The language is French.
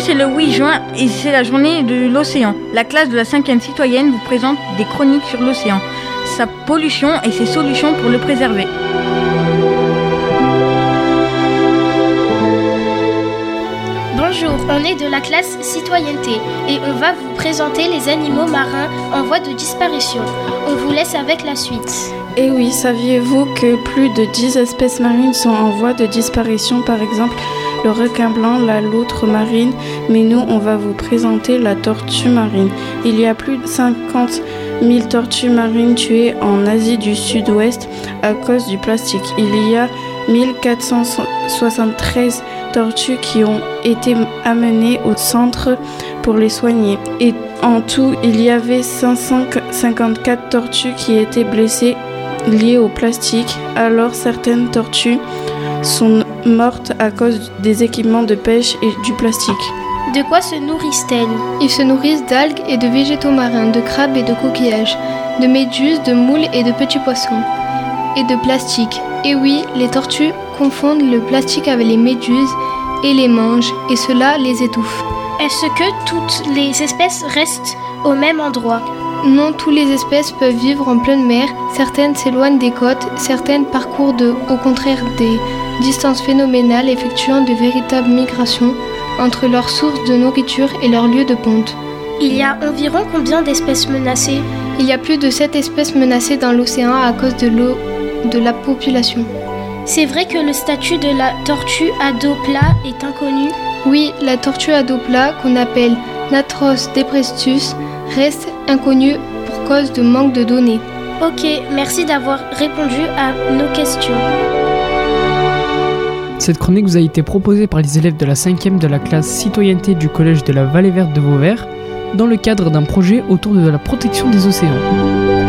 6 juin et c'est la journée de l'océan. La classe de la 5e citoyenne vous présente des chroniques sur l'océan, sa pollution et ses solutions pour le préserver. On est de la classe citoyenneté et on va vous présenter les animaux marins en voie de disparition. On vous laisse avec la suite. Et eh oui, saviez-vous que plus de 10 espèces marines sont en voie de disparition? Par exemple, le requin blanc, la loutre marine, mais nous, on va vous présenter la tortue marine. Il y a plus de 50 000 tortues marines tuées en Asie du Sud-Ouest à cause du plastique. Il y a 1473 tortues qui ont été amenées au centre pour les soigner. Et en tout, il y avait 554 tortues qui étaient blessées liées au plastique. Alors certaines tortues sont mortes à cause des équipements de pêche et du plastique. De quoi se nourrissent-elles? Ils se nourrissent d'algues et de végétaux marins, de crabes et de coquillages, de méduses, de moules et de petits poissons, et de plastique. Et oui, les tortues confondent le plastique avec les méduses et les mangent, et cela les étouffe. Est-ce que toutes les espèces restent au même endroit? Non, toutes les espèces peuvent vivre en pleine mer, certaines s'éloignent des côtes, certaines parcourent de, au contraire des distances phénoménales effectuant de véritables migrations entre leurs sources de nourriture et leur lieu de ponte. Il y a environ combien d'espèces menacées? Il y a plus de 7 espèces menacées dans l'océan à cause de l'eau de la population. C'est vrai que le statut de la tortue à dos plat est inconnu? Oui, la tortue à dos plat, qu'on appelle Natros deprestus, reste inconnue pour cause de manque de données. Ok, merci d'avoir répondu à nos questions. Cette chronique vous a été proposée par les élèves de la 5e de la classe citoyenneté du collège de la Vallée Verte de Vauvert dans le cadre d'un projet autour de la protection des océans.